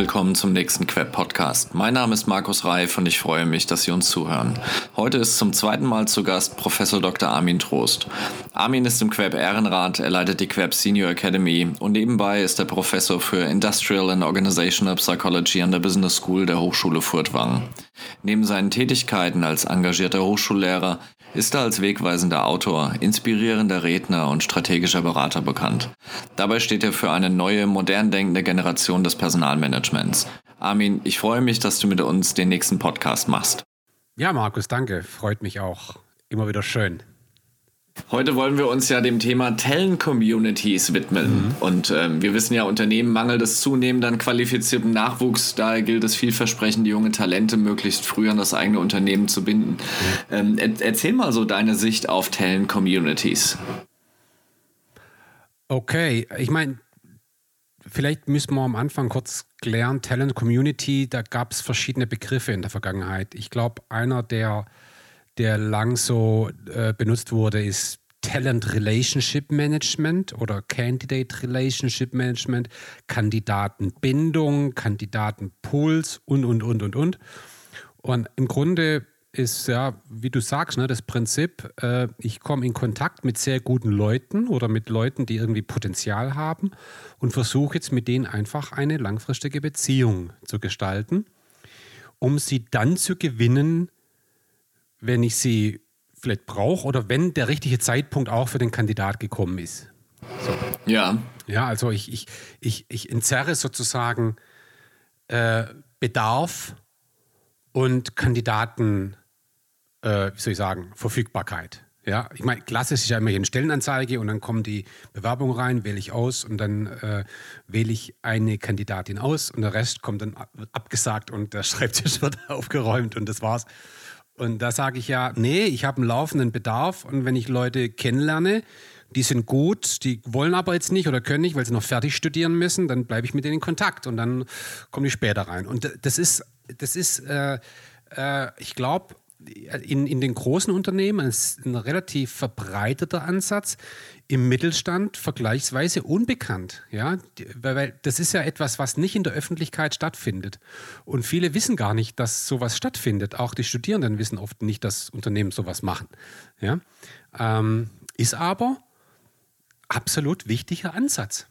willkommen zum nächsten Queb-Podcast. Mein Name ist Markus Reif und ich freue mich, dass Sie uns zuhören. Heute ist zum zweiten Mal zu Gast Professor Dr. Armin Trost. Armin ist im Queb Ehrenrat, er leitet die Queb Senior Academy und nebenbei ist er Professor für Industrial and Organizational Psychology an der Business School der Hochschule Furtwangen. Neben seinen Tätigkeiten als engagierter Hochschullehrer ist er als wegweisender Autor, inspirierender Redner und strategischer Berater bekannt. Dabei steht er für eine neue, modern denkende Generation des Personalmanagements. Armin, ich freue mich, dass du mit uns den nächsten Podcast machst. Ja, Markus, danke. Freut mich auch. Immer wieder schön. Heute wollen wir uns ja dem Thema Talent-Communities widmen. Mhm. Und ähm, wir wissen ja, Unternehmen mangelt es zunehmend an qualifiziertem Nachwuchs. Daher gilt es vielversprechend, die junge Talente möglichst früh an das eigene Unternehmen zu binden. Mhm. Ähm, er erzähl mal so deine Sicht auf Talent-Communities. Okay, ich meine, vielleicht müssen wir am Anfang kurz klären, Talent Community, da gab es verschiedene Begriffe in der Vergangenheit. Ich glaube, einer der der lang so äh, benutzt wurde, ist Talent Relationship Management oder Candidate Relationship Management, Kandidatenbindung, Kandidatenpuls und, und, und, und, und. Und im Grunde ist ja, wie du sagst, ne, das Prinzip, äh, ich komme in Kontakt mit sehr guten Leuten oder mit Leuten, die irgendwie Potenzial haben und versuche jetzt mit denen einfach eine langfristige Beziehung zu gestalten, um sie dann zu gewinnen, wenn ich sie vielleicht brauche oder wenn der richtige Zeitpunkt auch für den Kandidat gekommen ist. So. Ja. Ja, also ich, ich, ich, ich entzerre sozusagen äh, Bedarf und Kandidaten, äh, wie soll ich sagen, Verfügbarkeit. Ja, ich meine, klassisch ist ja immer hier eine Stellenanzeige und dann kommen die Bewerbungen rein, wähle ich aus und dann äh, wähle ich eine Kandidatin aus und der Rest kommt dann abgesagt und der Schreibtisch wird aufgeräumt und das war's. Und da sage ich ja, nee, ich habe einen laufenden Bedarf und wenn ich Leute kennenlerne, die sind gut, die wollen aber jetzt nicht oder können nicht, weil sie noch fertig studieren müssen, dann bleibe ich mit denen in Kontakt und dann komme ich später rein. Und das ist, das ist, äh, äh, ich glaube, in, in den großen Unternehmen ist ein relativ verbreiteter Ansatz, im Mittelstand vergleichsweise unbekannt. Ja? Weil das ist ja etwas, was nicht in der Öffentlichkeit stattfindet. Und viele wissen gar nicht, dass sowas stattfindet. Auch die Studierenden wissen oft nicht, dass Unternehmen sowas machen. Ja? Ähm, ist aber absolut wichtiger Ansatz.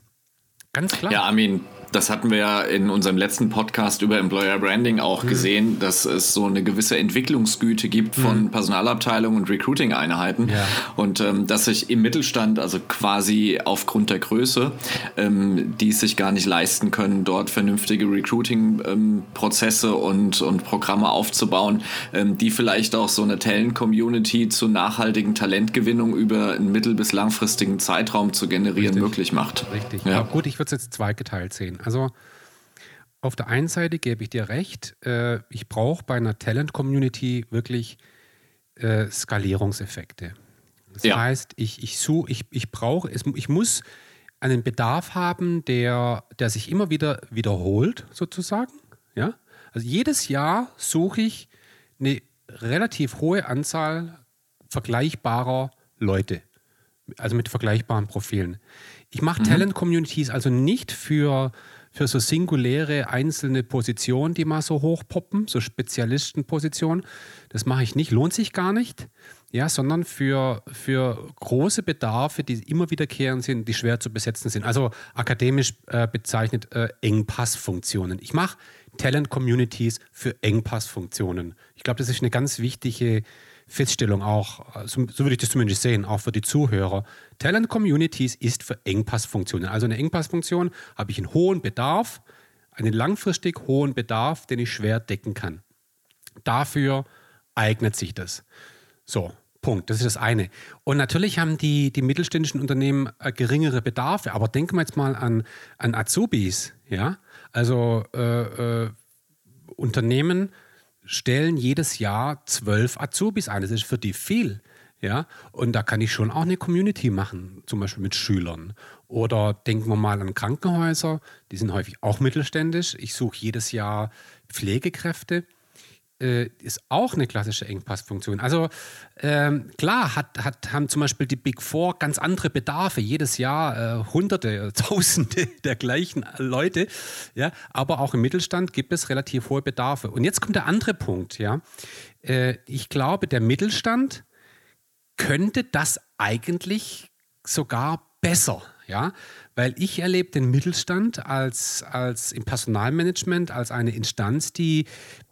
Ganz klar. Ja, Armin, das hatten wir ja in unserem letzten Podcast über Employer Branding auch mhm. gesehen, dass es so eine gewisse Entwicklungsgüte gibt von mhm. Personalabteilungen und Recruiting-Einheiten ja. und ähm, dass sich im Mittelstand, also quasi aufgrund der Größe, ähm, die es sich gar nicht leisten können, dort vernünftige Recruiting-Prozesse ähm, und, und Programme aufzubauen, ähm, die vielleicht auch so eine Talent-Community zu nachhaltigen Talentgewinnung über einen mittel- bis langfristigen Zeitraum zu generieren Richtig. möglich macht. Richtig. Ja. gut, ich würde es jetzt zweigeteilt sehen. Also auf der einen Seite gebe ich dir recht, äh, ich brauche bei einer Talent-Community wirklich äh, Skalierungseffekte. Das ja. heißt, ich, ich, ich, ich brauche, ich muss einen Bedarf haben, der, der sich immer wieder wiederholt, sozusagen. Ja? Also jedes Jahr suche ich eine relativ hohe Anzahl vergleichbarer Leute, also mit vergleichbaren Profilen. Ich mache mhm. Talent-Communities also nicht für, für so singuläre einzelne Positionen, die mal so hochpoppen, so Spezialistenpositionen. Das mache ich nicht, lohnt sich gar nicht. Ja, sondern für, für große Bedarfe, die immer wiederkehrend sind, die schwer zu besetzen sind. Also akademisch äh, bezeichnet äh, Engpassfunktionen. Ich mache Talent-Communities für Engpassfunktionen. Ich glaube, das ist eine ganz wichtige Feststellung auch, so, so, würde ich das zumindest sehen, auch für die Zuhörer. Talent Communities ist für Engpassfunktionen. Also eine Engpassfunktion habe ich einen hohen Bedarf, einen langfristig hohen Bedarf, den ich schwer decken kann. Dafür eignet sich das. So, Punkt. Das ist das eine. Und natürlich haben die, die mittelständischen Unternehmen äh, geringere Bedarfe, aber denken wir jetzt mal an, an Azubis. Ja? Also äh, äh, Unternehmen, stellen jedes Jahr zwölf Azubis ein. Das ist für die viel. Ja, und da kann ich schon auch eine Community machen, zum Beispiel mit Schülern. Oder denken wir mal an Krankenhäuser, die sind häufig auch mittelständisch. Ich suche jedes Jahr Pflegekräfte. Äh, ist auch eine klassische Engpassfunktion. Also ähm, klar hat, hat, haben zum Beispiel die Big Four ganz andere Bedarfe. Jedes Jahr äh, Hunderte, Tausende der gleichen Leute. Ja? Aber auch im Mittelstand gibt es relativ hohe Bedarfe. Und jetzt kommt der andere Punkt. Ja? Äh, ich glaube, der Mittelstand könnte das eigentlich sogar besser. Ja, weil ich erlebe den Mittelstand als, als im Personalmanagement als eine Instanz, die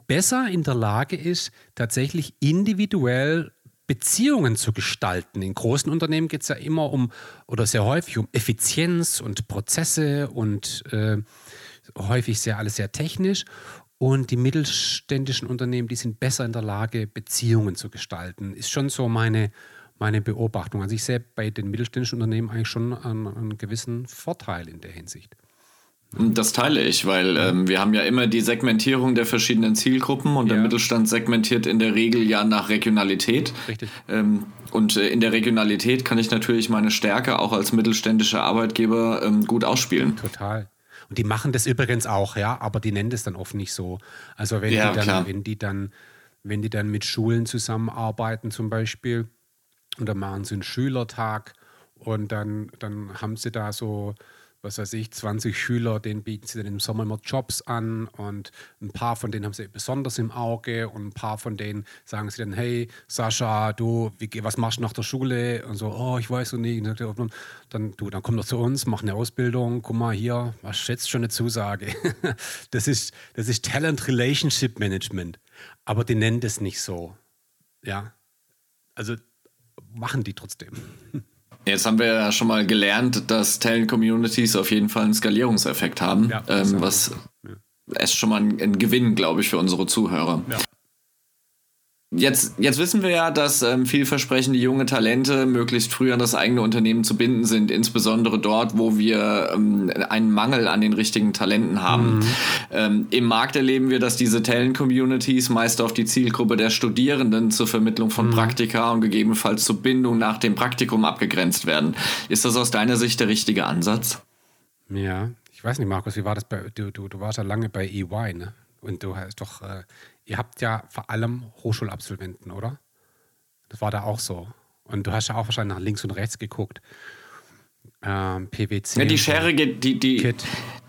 besser in der Lage ist, tatsächlich individuell Beziehungen zu gestalten. In großen Unternehmen geht es ja immer um oder sehr häufig um Effizienz und Prozesse und äh, häufig sehr alles sehr technisch. Und die mittelständischen Unternehmen, die sind besser in der Lage, Beziehungen zu gestalten. Ist schon so meine, meine Beobachtung. Also ich sehe bei den mittelständischen Unternehmen eigentlich schon einen, einen gewissen Vorteil in der Hinsicht. Das teile ich, weil ähm, wir haben ja immer die Segmentierung der verschiedenen Zielgruppen und ja. der Mittelstand segmentiert in der Regel ja nach Regionalität. Richtig. Ähm, und äh, in der Regionalität kann ich natürlich meine Stärke auch als mittelständischer Arbeitgeber ähm, gut ausspielen. Total. Und die machen das übrigens auch, ja, aber die nennen das dann oft nicht so. Also wenn ja, die dann, wenn die dann, wenn die dann mit Schulen zusammenarbeiten zum Beispiel, und dann machen sie einen Schülertag und dann, dann haben sie da so was weiß ich, 20 Schüler, denen bieten sie dann im Sommer immer Jobs an und ein paar von denen haben sie besonders im Auge und ein paar von denen sagen sie dann, hey Sascha, du, wie, was machst du nach der Schule? Und so, oh, ich weiß so nicht. Dann, du, dann komm doch zu uns, mach eine Ausbildung, guck mal hier, was schätzt schon eine Zusage? das ist, das ist Talent Relationship Management. Aber die nennen das nicht so. Ja. Also machen die trotzdem. Jetzt haben wir ja schon mal gelernt, dass Talent Communities auf jeden Fall einen Skalierungseffekt haben, ja, ähm, was ja. ist schon mal ein, ein Gewinn, glaube ich, für unsere Zuhörer. Ja. Jetzt, jetzt wissen wir ja, dass ähm, vielversprechende junge Talente möglichst früh an das eigene Unternehmen zu binden sind, insbesondere dort, wo wir ähm, einen Mangel an den richtigen Talenten haben. Mhm. Ähm, Im Markt erleben wir, dass diese Talent-Communities meist auf die Zielgruppe der Studierenden zur Vermittlung von mhm. Praktika und gegebenenfalls zur Bindung nach dem Praktikum abgegrenzt werden. Ist das aus deiner Sicht der richtige Ansatz? Ja, ich weiß nicht, Markus, wie war das bei, du, du, du warst ja lange bei EY, ne? Und du hast doch, äh, ihr habt ja vor allem Hochschulabsolventen, oder? Das war da auch so. Und du hast ja auch wahrscheinlich nach links und rechts geguckt. Ähm, PwC. Ja, die Schere geht, die, die,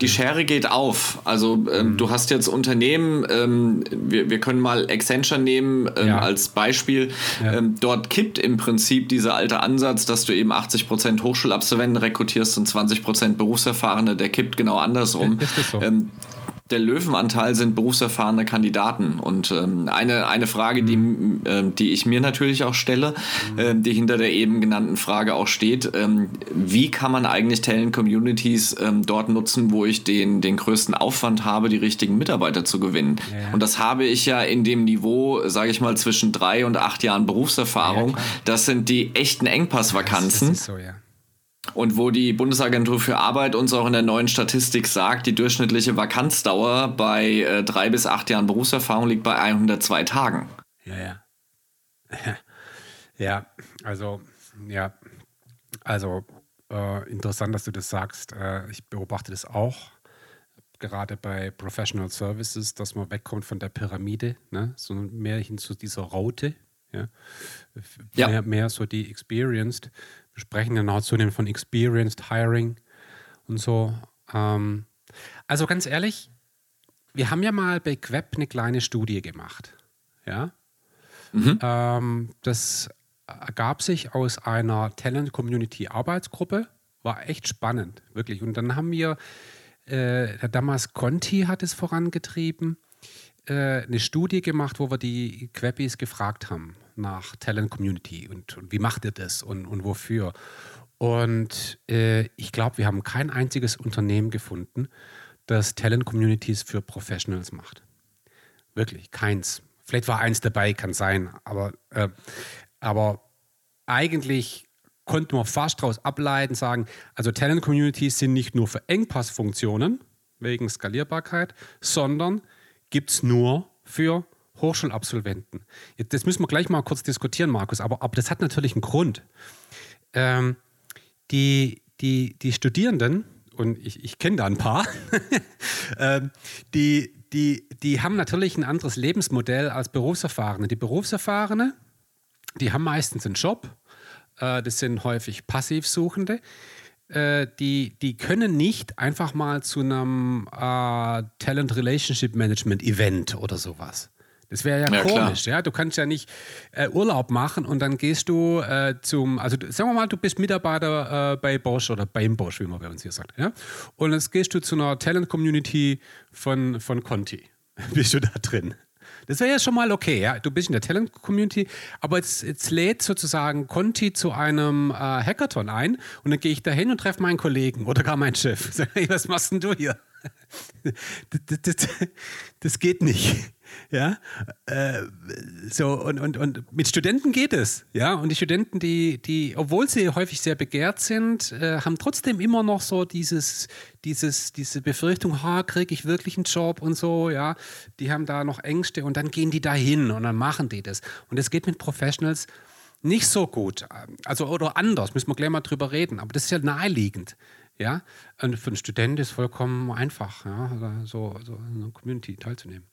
die Schere geht auf. Also ähm, mhm. du hast jetzt Unternehmen, ähm, wir, wir können mal Accenture nehmen ähm, ja. als Beispiel. Ja. Ähm, dort kippt im Prinzip dieser alte Ansatz, dass du eben 80% Hochschulabsolventen rekrutierst und 20% Berufserfahrene, der kippt genau andersrum. Ist das so? Der Löwenanteil sind berufserfahrene Kandidaten. Und ähm, eine, eine Frage, die, äh, die ich mir natürlich auch stelle, äh, die hinter der eben genannten Frage auch steht, ähm, wie kann man eigentlich Talent-Communities ähm, dort nutzen, wo ich den, den größten Aufwand habe, die richtigen Mitarbeiter zu gewinnen? Ja. Und das habe ich ja in dem Niveau, sage ich mal, zwischen drei und acht Jahren Berufserfahrung. Ja, das sind die echten Engpassvakanzen. Das ist so, ja. Und wo die Bundesagentur für Arbeit uns auch in der neuen Statistik sagt, die durchschnittliche Vakanzdauer bei äh, drei bis acht Jahren Berufserfahrung liegt bei 102 Tagen. Ja, ja. Ja, also, ja, also äh, interessant, dass du das sagst. Äh, ich beobachte das auch, gerade bei Professional Services, dass man wegkommt von der Pyramide, ne? sondern mehr hin zu dieser Raute. Ja? ja. Mehr, mehr so die Experienced. Wir sprechen dann auch zunehmend von Experienced Hiring und so. Ähm, also ganz ehrlich, wir haben ja mal bei Queb eine kleine Studie gemacht. Ja. Mhm. Ähm, das ergab sich aus einer Talent Community Arbeitsgruppe. War echt spannend, wirklich. Und dann haben wir, äh, der damals Conti hat es vorangetrieben, äh, eine Studie gemacht, wo wir die Quebis gefragt haben nach Talent Community und, und wie macht ihr das und, und wofür. Und äh, ich glaube, wir haben kein einziges Unternehmen gefunden, das Talent Communities für Professionals macht. Wirklich, keins. Vielleicht war eins dabei, kann sein, aber, äh, aber eigentlich konnten wir fast daraus ableiten, sagen, also Talent Communities sind nicht nur für Engpassfunktionen wegen Skalierbarkeit, sondern gibt es nur für Hochschulabsolventen. Das müssen wir gleich mal kurz diskutieren, Markus, aber, aber das hat natürlich einen Grund. Ähm, die, die, die Studierenden, und ich, ich kenne da ein paar, ähm, die, die, die haben natürlich ein anderes Lebensmodell als Berufserfahrene. Die Berufserfahrene, die haben meistens einen Job, äh, das sind häufig Passivsuchende. Äh, die, die können nicht einfach mal zu einem äh, Talent Relationship Management Event oder sowas. Das wäre ja, ja, komisch, klar. ja. Du kannst ja nicht äh, Urlaub machen und dann gehst du äh, zum, also sagen wir mal, du bist Mitarbeiter äh, bei Bosch oder beim Bosch, wie man bei uns hier sagt, ja. Und jetzt gehst du zu einer Talent-Community von, von Conti. bist du da drin? Das wäre ja schon mal okay, ja. Du bist in der Talent-Community, aber jetzt, jetzt lädt sozusagen Conti zu einem äh, Hackathon ein und dann gehe ich da hin und treffe meinen Kollegen oder gar meinen Chef. Sag, hey, was machst denn du hier? das, das, das geht nicht. Ja, äh, so und, und, und mit Studenten geht es. Ja, und die Studenten, die, die, obwohl sie häufig sehr begehrt sind, äh, haben trotzdem immer noch so dieses, dieses, diese Befürchtung, ha, kriege ich wirklich einen Job und so, ja. Die haben da noch Ängste und dann gehen die da hin und dann machen die das. Und es geht mit Professionals nicht so gut. Also, oder anders, müssen wir gleich mal drüber reden. Aber das ist ja naheliegend. Ja, und für einen Studenten ist es vollkommen einfach, ja, so, so in einer Community teilzunehmen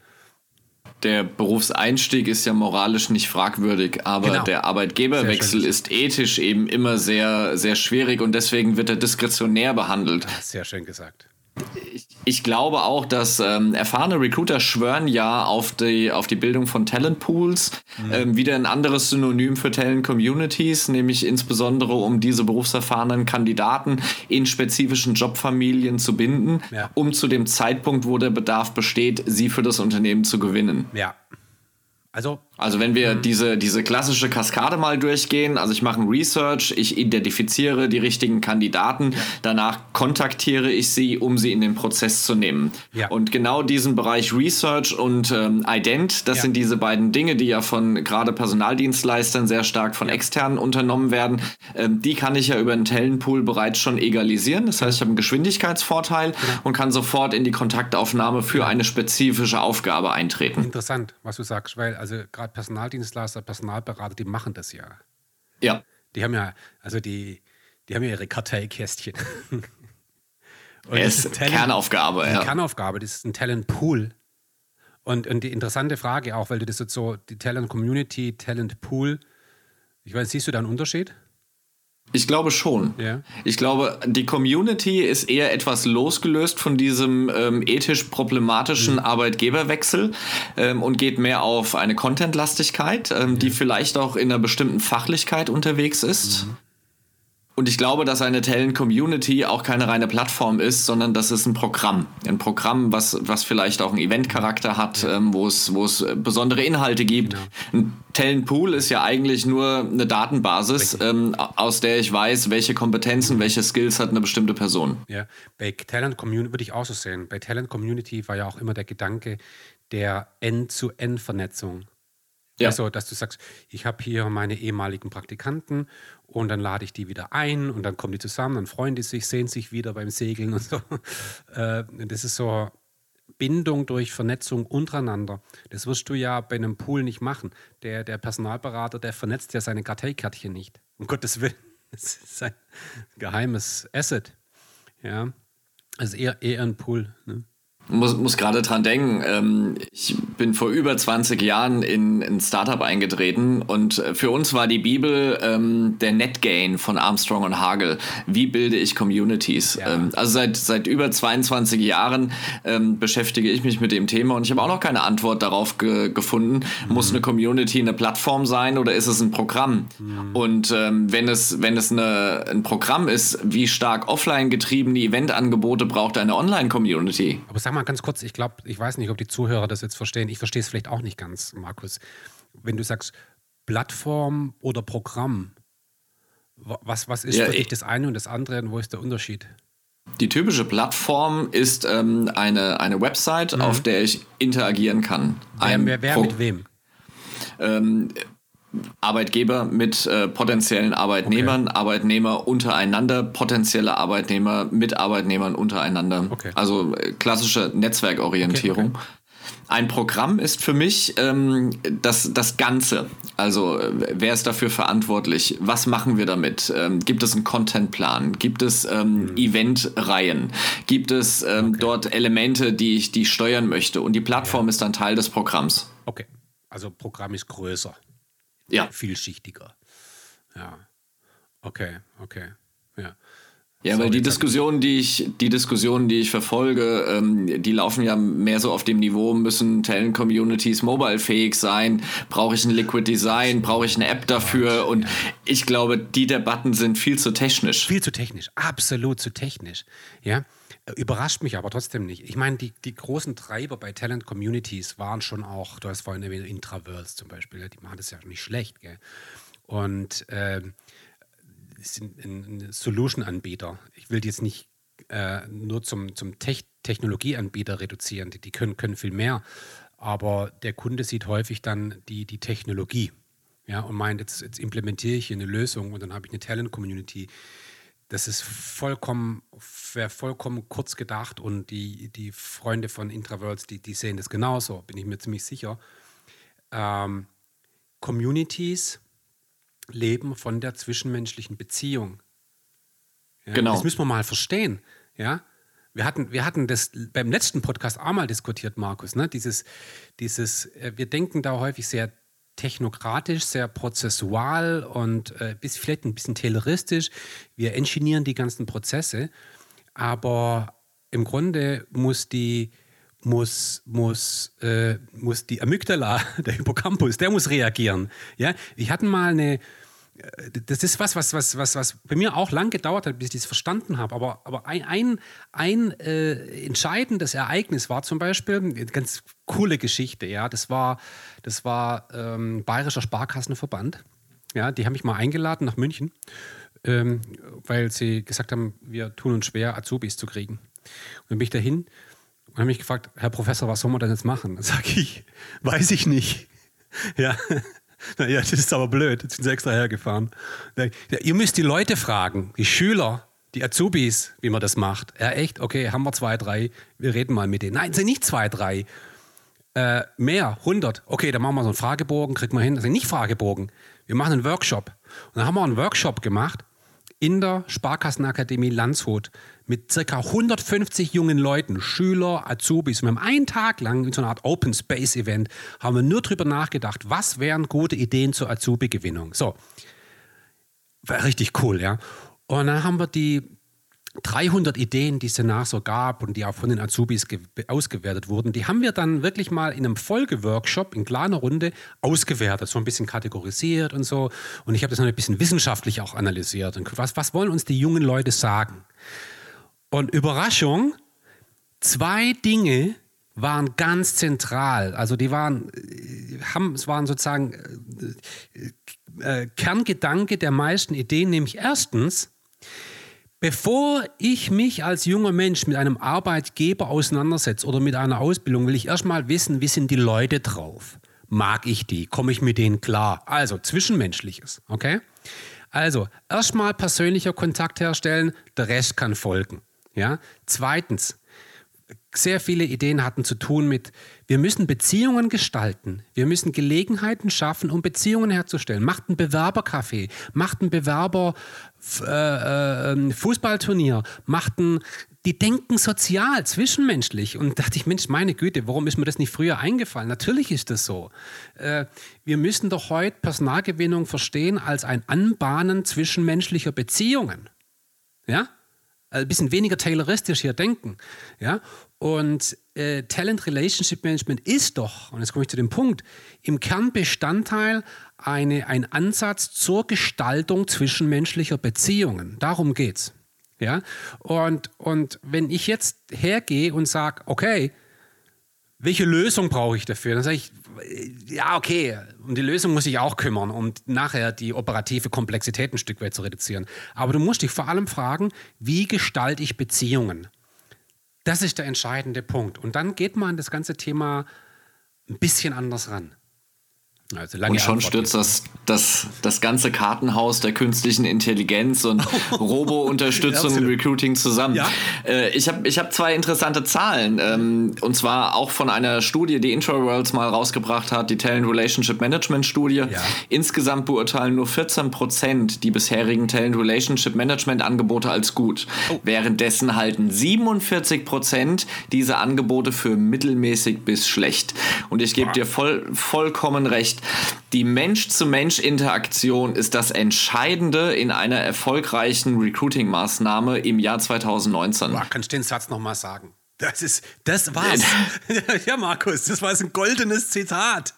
der Berufseinstieg ist ja moralisch nicht fragwürdig, aber genau. der Arbeitgeberwechsel ist ethisch eben immer sehr, sehr schwierig und deswegen wird er diskretionär behandelt. Sehr schön gesagt. Ich, ich, glaube auch, dass ähm, erfahrene Recruiter schwören ja auf die, auf die Bildung von Talentpools. Mhm. Ähm, wieder ein anderes Synonym für Talent Communities, nämlich insbesondere um diese berufserfahrenen Kandidaten in spezifischen Jobfamilien zu binden, ja. um zu dem Zeitpunkt, wo der Bedarf besteht, sie für das Unternehmen zu gewinnen. Ja. Also, also wenn wir diese, diese klassische Kaskade mal durchgehen, also ich mache ein Research, ich identifiziere die richtigen Kandidaten, danach kontaktiere ich sie, um sie in den Prozess zu nehmen. Ja. Und genau diesen Bereich Research und ähm, Ident, das ja. sind diese beiden Dinge, die ja von gerade Personaldienstleistern sehr stark von externen unternommen werden, ähm, die kann ich ja über einen Talentpool bereits schon egalisieren. Das heißt, ich habe einen Geschwindigkeitsvorteil ja. und kann sofort in die Kontaktaufnahme für eine spezifische Aufgabe eintreten. Interessant, was du sagst, weil also gerade Personaldienstleister, Personalberater, die machen das ja. Ja. Die haben ja, also die, die haben ja ihre Karteikästchen. Und es ist Talent, Kernaufgabe, ja. Kernaufgabe, das ist ein Talent-Pool. Und, und die interessante Frage auch, weil du das jetzt so, die Talent-Community, Talent-Pool, ich weiß, siehst du da einen Unterschied? Ich glaube schon. Ja. Ich glaube, die Community ist eher etwas losgelöst von diesem ähm, ethisch problematischen mhm. Arbeitgeberwechsel ähm, und geht mehr auf eine Contentlastigkeit, ähm, mhm. die vielleicht auch in einer bestimmten Fachlichkeit unterwegs ist. Mhm. Und ich glaube, dass eine Talent-Community auch keine reine Plattform ist, sondern das ist ein Programm. Ein Programm, was, was vielleicht auch einen Event-Charakter hat, ja. ähm, wo, es, wo es besondere Inhalte gibt. Genau. Ein Talent-Pool ist ja eigentlich nur eine Datenbasis, ähm, aus der ich weiß, welche Kompetenzen, welche Skills hat eine bestimmte Person. Ja, bei Talent-Community würde ich auch so sehen. Bei Talent-Community war ja auch immer der Gedanke der End-zu-End-Vernetzung. Ja. Also, dass du sagst, ich habe hier meine ehemaligen Praktikanten und dann lade ich die wieder ein und dann kommen die zusammen, dann freuen die sich, sehen sich wieder beim Segeln und so. Äh, das ist so Bindung durch Vernetzung untereinander. Das wirst du ja bei einem Pool nicht machen. Der, der Personalberater, der vernetzt ja seine Karteikärtchen nicht. Um Gottes Willen. Das ist ein geheimes Asset. Ja. Also eher, eher ein Pool. Ne? Muss, muss gerade dran denken, ähm, ich bin vor über 20 Jahren in ein Startup eingetreten und für uns war die Bibel ähm, der NetGain von Armstrong und Hagel. Wie bilde ich Communities? Ja. Ähm, also seit, seit über 22 Jahren ähm, beschäftige ich mich mit dem Thema und ich habe auch noch keine Antwort darauf ge gefunden. Mhm. Muss eine Community eine Plattform sein oder ist es ein Programm? Mhm. Und ähm, wenn es, wenn es eine, ein Programm ist, wie stark offline getriebene Eventangebote braucht eine Online-Community? Mal ganz kurz, ich glaube, ich weiß nicht, ob die Zuhörer das jetzt verstehen. Ich verstehe es vielleicht auch nicht ganz, Markus. Wenn du sagst Plattform oder Programm, was, was ist ja, für dich das eine und das andere und wo ist der Unterschied? Die typische Plattform ist ähm, eine, eine Website, mhm. auf der ich interagieren kann. Wer, wer, wer mit wem? Ähm, Arbeitgeber mit äh, potenziellen Arbeitnehmern, okay. Arbeitnehmer untereinander, potenzielle Arbeitnehmer mit Arbeitnehmern untereinander. Okay. Also äh, klassische Netzwerkorientierung. Okay, ein Programm ist für mich ähm, das, das Ganze. Also äh, wer ist dafür verantwortlich? Was machen wir damit? Ähm, gibt es einen Contentplan? Gibt es ähm, mhm. Eventreihen? Gibt es ähm, dort Elemente, die ich, die ich steuern möchte? Und die Plattform ja. ist dann Teil des Programms. Okay, also Programm ist größer. Ja. Vielschichtiger. Ja. Okay, okay. Ja. Ja, weil die Diskussionen, die ich, die Diskussionen, die ich verfolge, ähm, die laufen ja mehr so auf dem Niveau, müssen Talent-Communities mobile-fähig sein, brauche ich ein Liquid Design, brauche ich eine App dafür und ich glaube, die Debatten sind viel zu technisch. Viel zu technisch, absolut zu technisch. Ja, überrascht mich aber trotzdem nicht. Ich meine, die, die großen Treiber bei Talent-Communities waren schon auch, du hast vorhin erwähnt, Intraverse zum Beispiel, die machen das ja nicht schlecht, gell? Und ähm, sind ein Solution-Anbieter. Ich will die jetzt nicht äh, nur zum, zum Tech Technologieanbieter reduzieren, die, die können, können viel mehr. Aber der Kunde sieht häufig dann die, die Technologie ja, und meint, jetzt, jetzt implementiere ich hier eine Lösung und dann habe ich eine Talent-Community. Das ist vollkommen, wäre vollkommen kurz gedacht und die, die Freunde von Intraverts, die, die sehen das genauso, bin ich mir ziemlich sicher. Ähm, Communities leben von der zwischenmenschlichen Beziehung. Ja, genau. Das müssen wir mal verstehen. Ja? Wir hatten, wir hatten das beim letzten Podcast auch mal diskutiert, Markus. Ne? Dieses, dieses, äh, wir denken da häufig sehr technokratisch, sehr prozessual und äh, bis, vielleicht ein bisschen tayloristisch. Wir ingenieren die ganzen Prozesse, aber im Grunde muss die, muss, muss, äh, muss die Amygdala, der Hippocampus, der muss reagieren. Ja? Wir hatten mal eine, das ist was, was, was, was, was bei mir auch lang gedauert hat, bis ich das verstanden habe. Aber, aber ein, ein, ein äh, entscheidendes Ereignis war zum Beispiel, eine ganz coole Geschichte, ja, das war, das war ähm, Bayerischer Sparkassenverband. Ja, die haben mich mal eingeladen nach München, ähm, weil sie gesagt haben, wir tun uns schwer, Azubis zu kriegen. Und dann bin ich dahin und habe mich gefragt, Herr Professor, was soll man denn jetzt machen? Dann sage ich, weiß ich nicht. Ja, naja, das ist aber blöd. Jetzt sind sie extra hergefahren. Ja, ihr müsst die Leute fragen, die Schüler, die Azubis, wie man das macht. Ja, echt? Okay, haben wir zwei, drei. Wir reden mal mit denen. Nein, sind nicht zwei, drei. Äh, mehr, 100. Okay, dann machen wir so einen Fragebogen, kriegt man hin. Das sind nicht Fragebogen. Wir machen einen Workshop. Und dann haben wir einen Workshop gemacht in der Sparkassenakademie Landshut mit ca. 150 jungen Leuten, Schüler, Azubis. Und wir haben einen Tag lang in so einer Art Open Space Event haben wir nur darüber nachgedacht, was wären gute Ideen zur Azubi-Gewinnung. So, war richtig cool, ja. Und dann haben wir die 300 Ideen, die es danach so gab und die auch von den Azubis ausgewertet wurden, die haben wir dann wirklich mal in einem Folgeworkshop in kleiner Runde ausgewertet, so ein bisschen kategorisiert und so. Und ich habe das noch ein bisschen wissenschaftlich auch analysiert. Und was, was wollen uns die jungen Leute sagen? Und Überraschung, zwei Dinge waren ganz zentral. Also die waren, äh, haben, es waren sozusagen äh, äh, Kerngedanke der meisten Ideen, nämlich erstens, Bevor ich mich als junger Mensch mit einem Arbeitgeber auseinandersetze oder mit einer Ausbildung, will ich erstmal wissen, wie sind die Leute drauf? Mag ich die? Komme ich mit denen klar? Also zwischenmenschliches, okay? Also erstmal persönlicher Kontakt herstellen, der Rest kann folgen. Ja? Zweitens, sehr viele Ideen hatten zu tun mit, wir müssen Beziehungen gestalten, wir müssen Gelegenheiten schaffen, um Beziehungen herzustellen. Macht ein Bewerbercafé, macht ein Bewerber äh, äh, Fußballturnier, macht ein die denken sozial, zwischenmenschlich. Und dachte ich, Mensch, meine Güte, warum ist mir das nicht früher eingefallen? Natürlich ist das so. Äh, wir müssen doch heute Personalgewinnung verstehen als ein Anbahnen zwischenmenschlicher Beziehungen. Ja? Ein äh, bisschen weniger tayloristisch hier denken. Ja? Und äh, Talent Relationship Management ist doch, und jetzt komme ich zu dem Punkt, im Kern Bestandteil eine, ein Ansatz zur Gestaltung zwischenmenschlicher Beziehungen. Darum geht's. Ja? Und, und wenn ich jetzt hergehe und sage, okay, welche Lösung brauche ich dafür? Dann sage ich, ja, okay, um die Lösung muss ich auch kümmern, um nachher die operative Komplexität ein Stück weit zu reduzieren. Aber du musst dich vor allem fragen, wie gestalte ich Beziehungen? Das ist der entscheidende Punkt. Und dann geht man an das ganze Thema ein bisschen anders ran. Also und schon stürzt das, das, das ganze Kartenhaus der künstlichen Intelligenz und. Robo-Unterstützung im Recruiting zusammen. Ja? Äh, ich habe ich hab zwei interessante Zahlen. Ähm, und zwar auch von einer Studie, die Intraworlds mal rausgebracht hat, die Talent Relationship Management Studie. Ja. Insgesamt beurteilen nur 14 Prozent die bisherigen Talent Relationship Management Angebote als gut. Oh. Währenddessen halten 47 Prozent diese Angebote für mittelmäßig bis schlecht. Und ich gebe dir voll, vollkommen recht recht. Die Mensch-zu-Mensch-Interaktion ist das Entscheidende in einer erfolgreichen Recruiting-Maßnahme im Jahr 2019. Boah, kannst du den Satz nochmal sagen? Das ist, das war's. ja, Markus, das war ein goldenes Zitat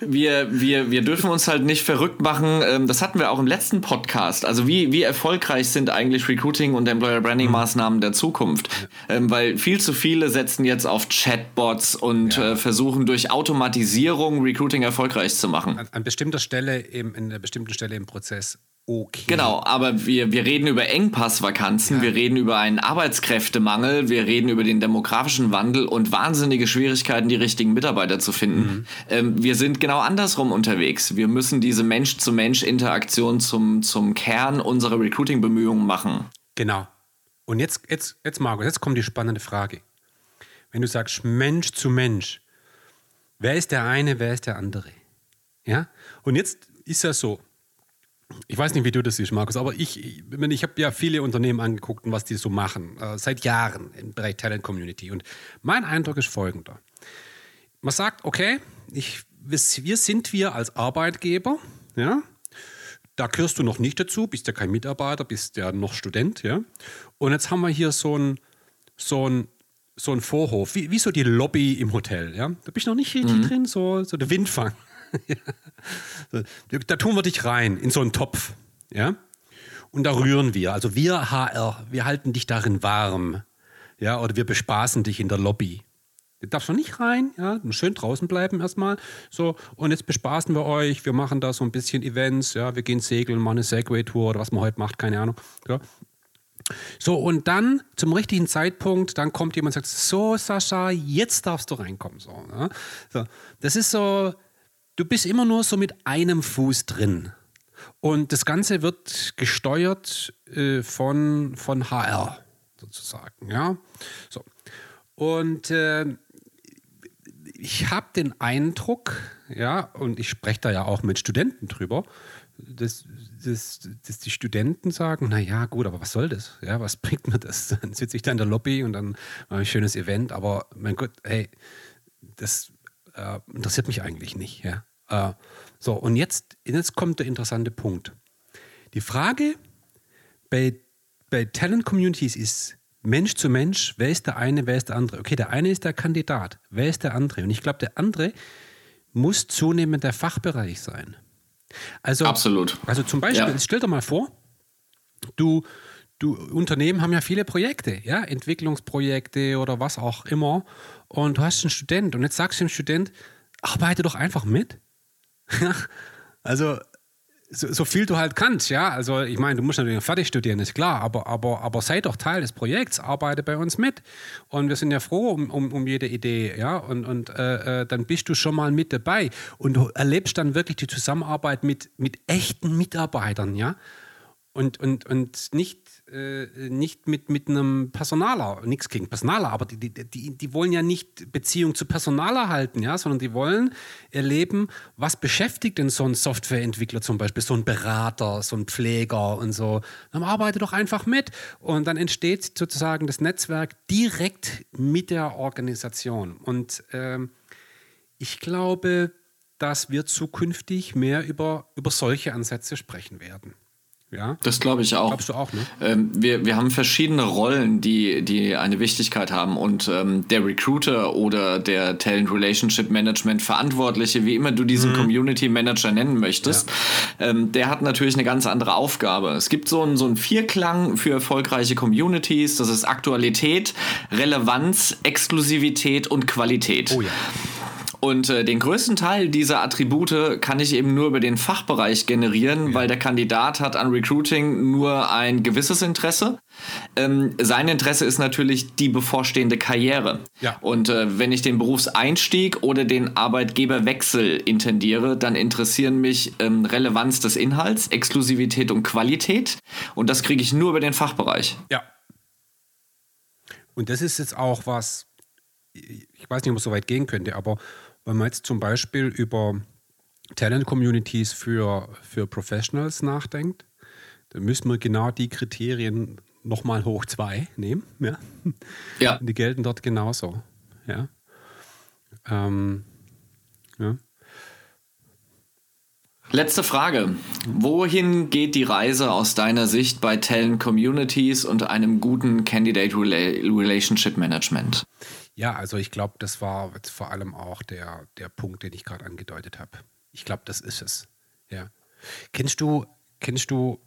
wir, wir, wir dürfen uns halt nicht verrückt machen. Ähm, das hatten wir auch im letzten Podcast. Also wie, wie erfolgreich sind eigentlich Recruiting und Employer Branding Maßnahmen der Zukunft? Ähm, weil viel zu viele setzen jetzt auf Chatbots und ja. äh, versuchen durch Automatisierung Recruiting erfolgreich zu machen. An, an bestimmter Stelle im, in einer bestimmten Stelle im Prozess okay. Genau, aber wir, wir reden über Engpassvakanzen, ja. wir reden über einen Arbeitskräftemangel, wir reden über den demografischen Wandel und wahnsinnige Schwierigkeiten, die richtigen Mitarbeiter zu finden. Mhm. Ähm, wir sind genau andersrum unterwegs. Wir müssen diese Mensch-zu-Mensch-Interaktion zum, zum Kern unserer Recruiting-Bemühungen machen. Genau. Und jetzt, jetzt, jetzt, Markus, jetzt kommt die spannende Frage. Wenn du sagst Mensch zu Mensch, wer ist der eine, wer ist der andere? Ja? Und jetzt ist ja so, ich weiß nicht, wie du das siehst, Markus, aber ich, ich, ich habe ja viele Unternehmen angeguckt und was die so machen, äh, seit Jahren im Bereich Talent Community. Und mein Eindruck ist folgender. Man sagt, okay, ich, wir sind wir als Arbeitgeber, ja, da gehörst du noch nicht dazu, bist ja kein Mitarbeiter, bist ja noch Student, ja. Und jetzt haben wir hier so ein, so ein, so ein Vorhof, wie, wie so die Lobby im Hotel, ja. Da bist du noch nicht richtig mhm. drin, so, so der Windfang. Da tun wir dich rein in so einen Topf, ja. Und da rühren wir. Also wir HR, wir halten dich darin warm, ja, oder wir bespaßen dich in der Lobby. Du darfst noch nicht rein, ja, schön draußen bleiben erstmal. So, und jetzt bespaßen wir euch, wir machen da so ein bisschen Events, ja, wir gehen segeln, machen eine Segway-Tour oder was man heute macht, keine Ahnung. Ja. So, und dann zum richtigen Zeitpunkt, dann kommt jemand und sagt: So, Sascha, jetzt darfst du reinkommen. So, ja. so, das ist so, du bist immer nur so mit einem Fuß drin. Und das Ganze wird gesteuert äh, von, von HR sozusagen. Ja? So. Und äh, ich habe den Eindruck, ja, und ich spreche da ja auch mit Studenten drüber, dass, dass, dass die Studenten sagen, naja, gut, aber was soll das? Ja, was bringt mir das? Dann sitze ich da in der Lobby und dann mache ich ein schönes Event, aber mein Gott, hey, das äh, interessiert mich eigentlich nicht, ja. Äh, so, und jetzt, jetzt kommt der interessante Punkt. Die Frage bei, bei Talent Communities ist Mensch zu Mensch, wer ist der eine, wer ist der andere? Okay, der eine ist der Kandidat, wer ist der andere? Und ich glaube, der andere muss zunehmend der Fachbereich sein. Also, Absolut. Also zum Beispiel, ja. stell dir mal vor, du, du, Unternehmen haben ja viele Projekte, ja, Entwicklungsprojekte oder was auch immer. Und du hast einen Student und jetzt sagst du dem Student, arbeite doch einfach mit. also so, so, viel du halt kannst, ja. Also ich meine, du musst natürlich fertig studieren, ist klar, aber, aber, aber sei doch Teil des Projekts, arbeite bei uns mit. Und wir sind ja froh um, um, um jede Idee, ja. Und, und äh, äh dann bist du schon mal mit dabei und du erlebst dann wirklich die Zusammenarbeit mit, mit echten Mitarbeitern, ja. Und, und, und nicht äh, nicht mit, mit einem Personaler, nichts gegen Personaler, aber die, die, die, die wollen ja nicht Beziehung zu Personaler halten, ja, sondern die wollen erleben, was beschäftigt denn so ein Softwareentwickler zum Beispiel, so ein Berater, so ein Pfleger und so. Dann arbeite doch einfach mit und dann entsteht sozusagen das Netzwerk direkt mit der Organisation. Und ähm, ich glaube, dass wir zukünftig mehr über, über solche Ansätze sprechen werden. Ja? Das glaube ich auch. Glaubst du auch, ne? Ähm, wir, wir haben verschiedene Rollen, die, die eine Wichtigkeit haben. Und ähm, der Recruiter oder der Talent Relationship Management Verantwortliche, wie immer du diesen mhm. Community Manager nennen möchtest, ja. ähm, der hat natürlich eine ganz andere Aufgabe. Es gibt so einen, so einen Vierklang für erfolgreiche Communities. Das ist Aktualität, Relevanz, Exklusivität und Qualität. Oh ja. Und äh, den größten Teil dieser Attribute kann ich eben nur über den Fachbereich generieren, ja. weil der Kandidat hat an Recruiting nur ein gewisses Interesse. Ähm, sein Interesse ist natürlich die bevorstehende Karriere. Ja. Und äh, wenn ich den Berufseinstieg oder den Arbeitgeberwechsel intendiere, dann interessieren mich ähm, Relevanz des Inhalts, Exklusivität und Qualität. Und das kriege ich nur über den Fachbereich. Ja. Und das ist jetzt auch was, ich weiß nicht, ob es so weit gehen könnte, aber wenn man jetzt zum Beispiel über Talent-Communities für, für Professionals nachdenkt, dann müssen wir genau die Kriterien nochmal hoch zwei nehmen. Ja. ja. Die gelten dort genauso. Ja. Ähm, ja. Letzte Frage. Wohin geht die Reise aus deiner Sicht bei Talent Communities und einem guten Candidate Relationship Management? Ja, also ich glaube, das war jetzt vor allem auch der, der Punkt, den ich gerade angedeutet habe. Ich glaube, das ist es. Ja. Kennst du, kennst du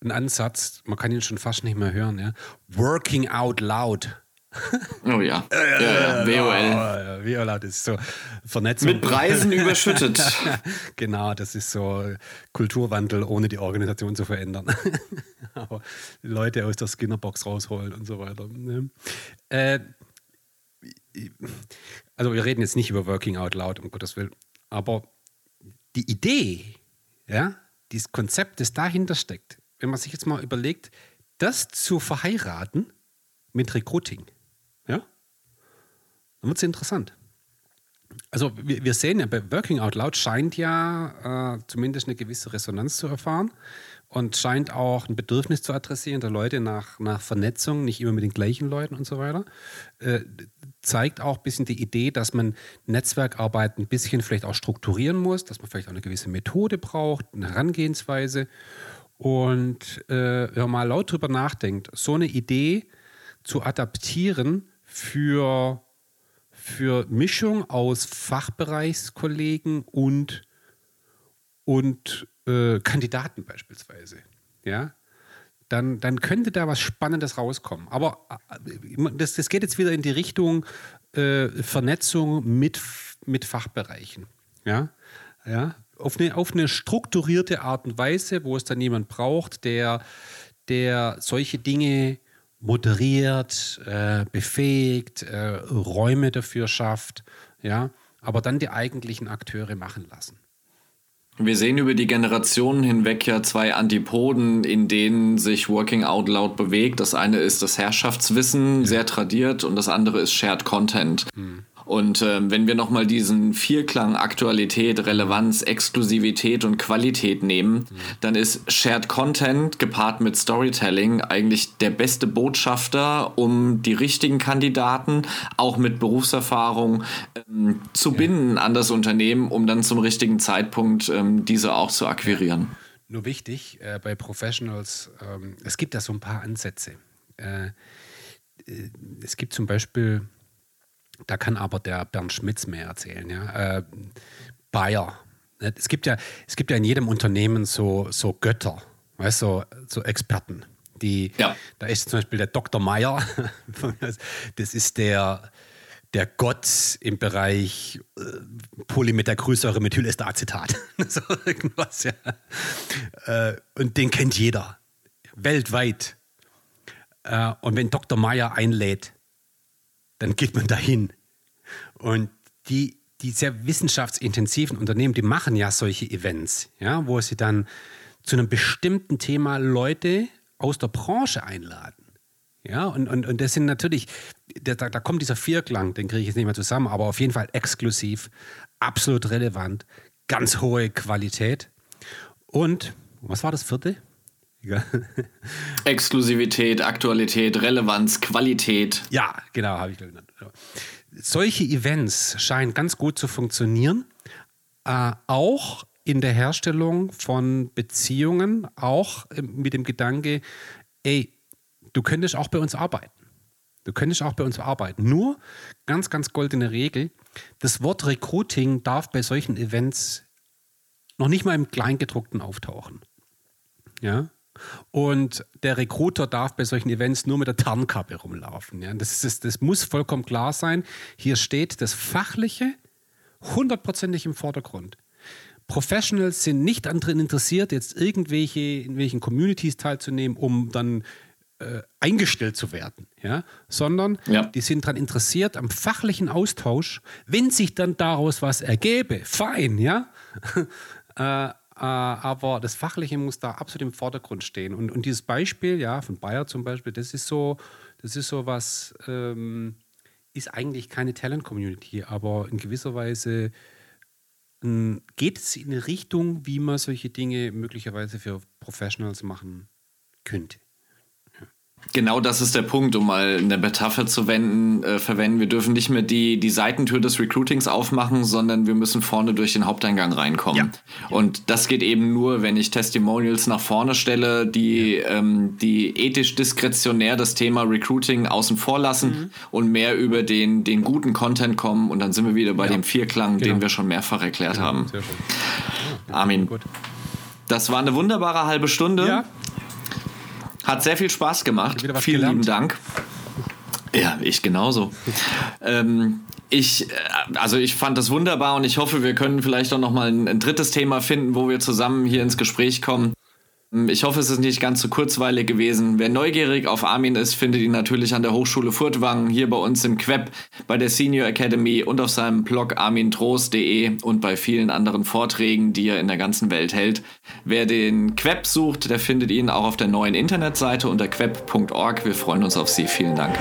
einen Ansatz, man kann ihn schon fast nicht mehr hören, ja? Working out loud. Oh ja. ja, ja, WOL. WOL laut ist so Vernetzung. Mit Preisen überschüttet. genau, das ist so Kulturwandel, ohne die Organisation zu verändern. Aber Leute aus der Skinnerbox rausholen und so weiter. Ne? Äh, also wir reden jetzt nicht über Working Out Loud, um Gottes Willen, aber die Idee, ja, dieses Konzept, das dahinter steckt, wenn man sich jetzt mal überlegt, das zu verheiraten mit Recruiting, ja, dann wird es interessant. Also wir, wir, sehen ja, bei Working Out Loud scheint ja äh, zumindest eine gewisse Resonanz zu erfahren und scheint auch ein Bedürfnis zu adressieren der Leute nach, nach Vernetzung, nicht immer mit den gleichen Leuten und so weiter. Äh, zeigt auch ein bisschen die Idee, dass man Netzwerkarbeit ein bisschen vielleicht auch strukturieren muss, dass man vielleicht auch eine gewisse Methode braucht, eine Herangehensweise. Und äh, wenn man mal laut drüber nachdenkt, so eine Idee zu adaptieren für, für Mischung aus Fachbereichskollegen und, und äh, Kandidaten beispielsweise, ja, dann, dann könnte da was Spannendes rauskommen. Aber äh, das, das geht jetzt wieder in die Richtung äh, Vernetzung mit, mit Fachbereichen. Ja, ja, auf eine, auf eine strukturierte Art und Weise, wo es dann jemand braucht, der, der solche Dinge moderiert, äh, befähigt, äh, Räume dafür schafft, ja, aber dann die eigentlichen Akteure machen lassen. Wir sehen über die Generationen hinweg ja zwei Antipoden, in denen sich Working Out Loud bewegt. Das eine ist das Herrschaftswissen, sehr tradiert, und das andere ist Shared Content. Mhm. Und äh, wenn wir nochmal diesen Vierklang Aktualität, Relevanz, Exklusivität und Qualität nehmen, mhm. dann ist Shared Content gepaart mit Storytelling eigentlich der beste Botschafter, um die richtigen Kandidaten auch mit Berufserfahrung ähm, zu ja. binden an das Unternehmen, um dann zum richtigen Zeitpunkt ähm, diese auch zu akquirieren. Nur wichtig äh, bei Professionals, ähm, es gibt da so ein paar Ansätze. Äh, äh es gibt zum Beispiel da kann aber der Bernd Schmitz mehr erzählen. Ja? Äh, Bayer. Ne, es gibt, ja, es gibt ja in jedem Unternehmen so, so Götter, weißt, so, so Experten. Die, ja. Da ist zum Beispiel der Dr. Meyer, das ist der, der Gott im Bereich äh, Polymetacrylsäure Methylacetat. so irgendwas, ja. Äh, und den kennt jeder. Weltweit. Äh, und wenn Dr. Meyer einlädt, dann geht man dahin. Und die, die sehr wissenschaftsintensiven Unternehmen, die machen ja solche Events, ja, wo sie dann zu einem bestimmten Thema Leute aus der Branche einladen. Ja, und, und, und das sind natürlich, da, da kommt dieser Vierklang, den kriege ich jetzt nicht mehr zusammen, aber auf jeden Fall exklusiv, absolut relevant, ganz hohe Qualität. Und, was war das vierte? Exklusivität, Aktualität, Relevanz, Qualität. Ja, genau, habe ich genannt. Solche Events scheinen ganz gut zu funktionieren, äh, auch in der Herstellung von Beziehungen, auch mit dem Gedanke, ey, du könntest auch bei uns arbeiten. Du könntest auch bei uns arbeiten. Nur, ganz, ganz goldene Regel, das Wort Recruiting darf bei solchen Events noch nicht mal im Kleingedruckten auftauchen. Ja, und der Recruiter darf bei solchen Events nur mit der Tarnkappe rumlaufen. Ja? Das, ist, das muss vollkommen klar sein. Hier steht das Fachliche hundertprozentig im Vordergrund. Professionals sind nicht daran interessiert, jetzt irgendwelche in welchen Communities teilzunehmen, um dann äh, eingestellt zu werden, ja? sondern ja. die sind daran interessiert am fachlichen Austausch. Wenn sich dann daraus was ergebe, fein, ja. äh, äh, aber das Fachliche muss da absolut im Vordergrund stehen. Und, und dieses Beispiel, ja, von Bayer zum Beispiel, das ist so, das ist so was, ähm, ist eigentlich keine Talent-Community, aber in gewisser Weise ähm, geht es in eine Richtung, wie man solche Dinge möglicherweise für Professionals machen könnte. Genau das ist der Punkt, um mal eine Metapher zu wenden, äh, verwenden. Wir dürfen nicht mehr die, die Seitentür des Recruitings aufmachen, sondern wir müssen vorne durch den Haupteingang reinkommen. Ja. Und das geht eben nur, wenn ich Testimonials nach vorne stelle, die, ja. ähm, die ethisch diskretionär das Thema Recruiting außen vor lassen mhm. und mehr über den, den guten Content kommen. Und dann sind wir wieder bei ja. dem Vierklang, genau. den wir schon mehrfach erklärt genau. haben. Armin. Gut. Das war eine wunderbare halbe Stunde. Ja. Hat sehr viel Spaß gemacht. Vielen gelernt. lieben Dank. Ja, ich genauso. ähm, ich, äh, also ich fand das wunderbar und ich hoffe, wir können vielleicht auch noch mal ein, ein drittes Thema finden, wo wir zusammen hier ins Gespräch kommen. Ich hoffe, es ist nicht ganz so kurzweilig gewesen. Wer neugierig auf Armin ist, findet ihn natürlich an der Hochschule Furtwangen, hier bei uns im Queb, bei der Senior Academy und auf seinem Blog armintrost.de und bei vielen anderen Vorträgen, die er in der ganzen Welt hält. Wer den Queb sucht, der findet ihn auch auf der neuen Internetseite unter queb.org. Wir freuen uns auf Sie. Vielen Dank.